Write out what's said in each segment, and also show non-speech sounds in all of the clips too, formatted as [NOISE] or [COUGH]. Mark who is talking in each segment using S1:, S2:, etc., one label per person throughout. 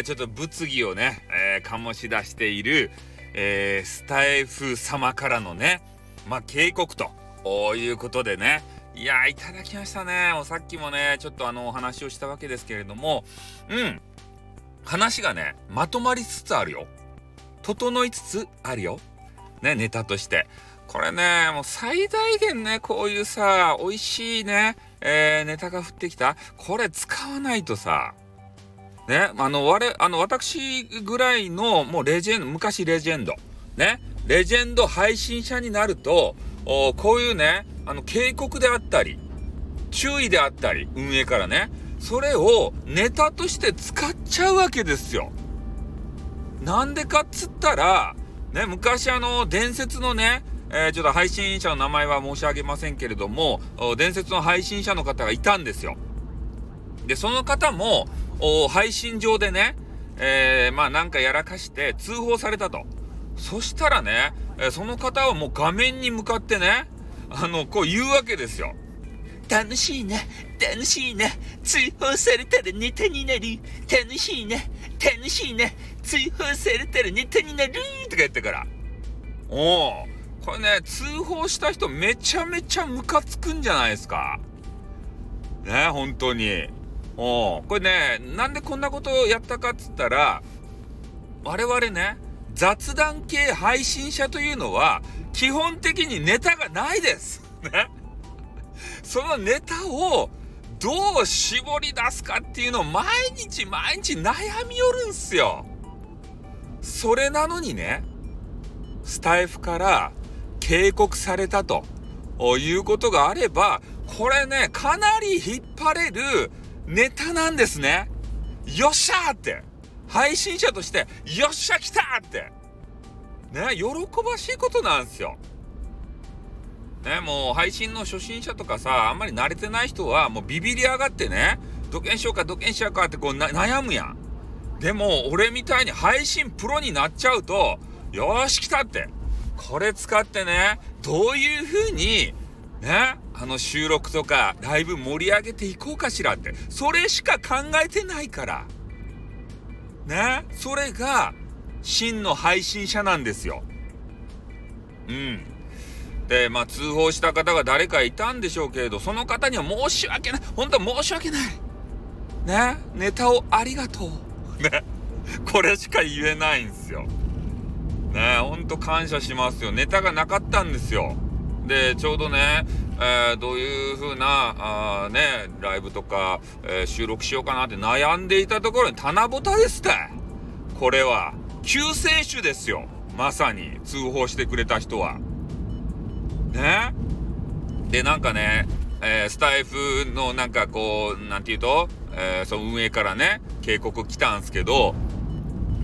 S1: ー、ちょっと物議をね、えー、醸し出している、えー、スタイフ様からのね、まあ、警告ということでね、いやいただきましたね。もうさっきもね、ちょっとあの、お話をしたわけですけれども、うん。話がね、まとまりつつあるよ。整いつつあるよ。ね、ネタとして。これね、もう最大限ね、こういうさ、美味しいね、えー、ネタが降ってきた。これ使わないとさ、ね、あの、我、あの、私ぐらいの、もうレジェンド、昔レジェンド、ね、レジェンド配信者になると、おこういうね、あの、警告であったり、注意であったり、運営からね、それをネタとして使っちゃうわけですよ。なんでかっつったら、ね、昔あの、伝説のね、えー、ちょっと配信者の名前は申し上げませんけれども、伝説の配信者の方がいたんですよ。で、その方も、配信上でね、えー、まあなんかやらかして通報されたと。そしたらね、えー、その方はもう画面に向かってね、あの、こう言うわけですよ。楽しいね、楽しいね、追放されたらネタになる。楽しいね、楽しいね、追放されたらネタになるとか言ってから。おお。これね、通報した人めちゃめちゃムカつくんじゃないですか。ね、本当に。おこれね、なんでこんなことをやったかっつったら、我々ね、雑談系配信者というのは、基本的にネタがないです。ね。そのネタをどう絞り出すかっていうのを毎日毎日悩みよるんすよ。それなのにね、スタイフから警告されたということがあれば、これね、かなり引っ張れるネタなんですね。よっしゃーって。配信者として、よっしゃ来たって。ね、喜ばしいことなんですよ。ね、もう配信の初心者とかさ、あんまり慣れてない人はもうビビり上がってね、どけんしようかどけんしようかってこう悩むやん。でも俺みたいに配信プロになっちゃうと、よし来たって。これ使ってね、どういう風に、ね、あの収録とかライブ盛り上げていこうかしらって、それしか考えてないから。ね、それが真の配信者なんですよ。うん。で、まあ通報した方が誰かいたんでしょうけれど、その方には申し訳ない。本当は申し訳ない。ね、ネタをありがとう。ね、これしか言えないんですよ。ね？ほんと感謝しますよ。ネタがなかったんですよ。で、ちょうどね、えー、どういう風な、あね、ライブとか、えー、収録しようかなって悩んでいたところに棚ぼたですって。これは、救世主ですよ。まさに、通報してくれた人は。ねで、なんかね、えー、スタイフのなんかこう、なんて言うと、えー、その運営からね、警告来たんすけど、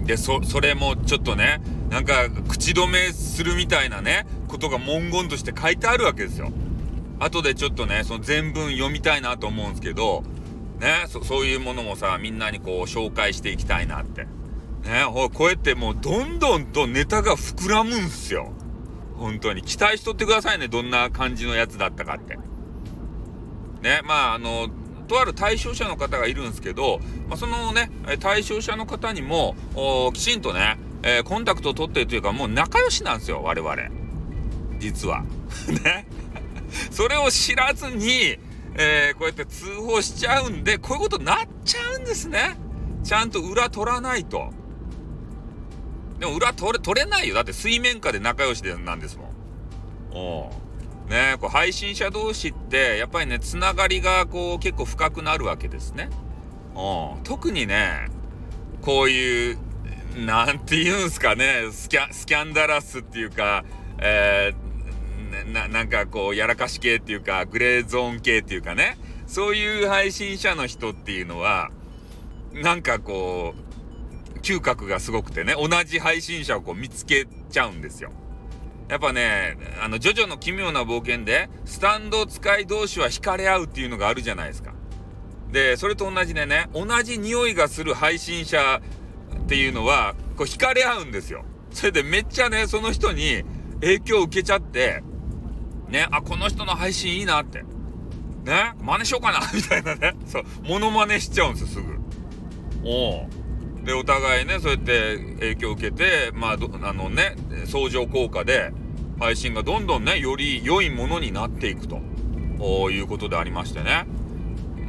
S1: で、そ、それもちょっとね、なんか口止めするみたいなね、ことが文言として書いてあるわけですよ。後でちょっとね、その全文読みたいなと思うんですけど、ね、そういうものもさ、みんなにこう紹介していきたいなって。ね、こうやってもうどんどんとネタが膨らむんすよ。本当に。期待しとってくださいね、どんな感じのやつだったかって。ね、まああの、とある対象者の方がいるんですけど、まあ、そのね、対象者の方にも、きちんとね、えー、コンタクトを取ってるというか、もう仲良しなんですよ、我々。実は。[LAUGHS] ね。それを知らずに、えー、こうやって通報しちゃうんで、こういうことになっちゃうんですね。ちゃんと裏取らないと。でも裏取れ、取れないよ。だって水面下で仲良しでなんですもん。おね、こう配信者同士ってやっぱりねつながりがこう結構深くなるわけですね。う、特にねこういうなんて言うんすかねスキャスキャンダラスっていうか、えー、ななんかこうやらかし系っていうかグレーゾーン系っていうかねそういう配信者の人っていうのはなんかこう嗅覚がすごくてね同じ配信者をこう見つけちゃうんですよ。やっぱね、あの、ジョジョの奇妙な冒険で、スタンド使い同士は惹かれ合うっていうのがあるじゃないですか。で、それと同じでね、同じ匂いがする配信者っていうのは、こう惹かれ合うんですよ。それでめっちゃね、その人に影響を受けちゃって、ね、あ、この人の配信いいなって。ね、真似しようかな [LAUGHS] みたいなね。そう、モノマネしちゃうんですよ、すぐ。おでお互いねそうやって影響を受けてまああのね相乗効果で配信がどんどんねより良いものになっていくということでありましてね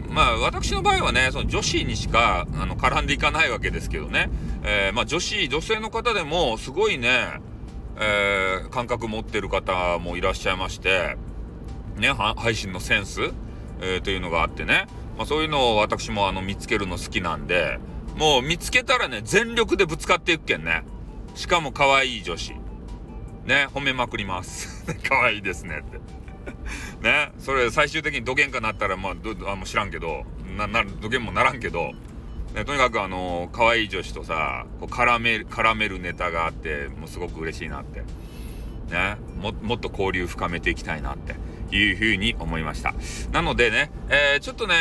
S1: まあ私の場合はねその女子にしかあの絡んでいかないわけですけどね、えー、まあ女子女性の方でもすごいね、えー、感覚持ってる方もいらっしゃいましてね配信のセンス、えー、というのがあってね、まあ、そういうのを私もあの見つけるの好きなんでもう見つけたらね全力でぶつかっていくけんね。しかも可愛い女子。ね褒めまくります。[LAUGHS] 可愛いですねって。ねそれ最終的に土幻化なったらまあどあも知らんけどなな土幻もならんけど、とにかくあの可愛い女子とさこう絡め絡めるネタがあってもうすごく嬉しいなって。ねももっと交流深めていきたいなっていうふうに思いました。なのでね、えー、ちょっとね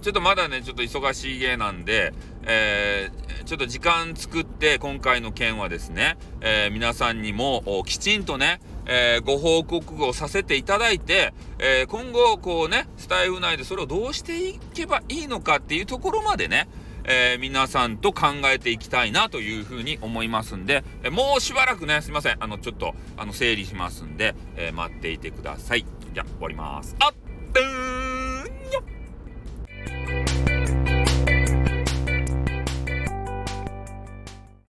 S1: ちょっとまだねちょっと忙しい芸なんでえー、ちょっと時間作って今回の件はですね、えー、皆さんにもきちんとね、えー、ご報告をさせていただいて、えー、今後こうねスタイフ内でそれをどうしていけばいいのかっていうところまでねえー、皆さんと考えていきたいなというふうに思いますんで、え、もうしばらくね、すいません。あの、ちょっと、あの、整理しますんで、えー、待っていてください。じゃあ、終わります。あっ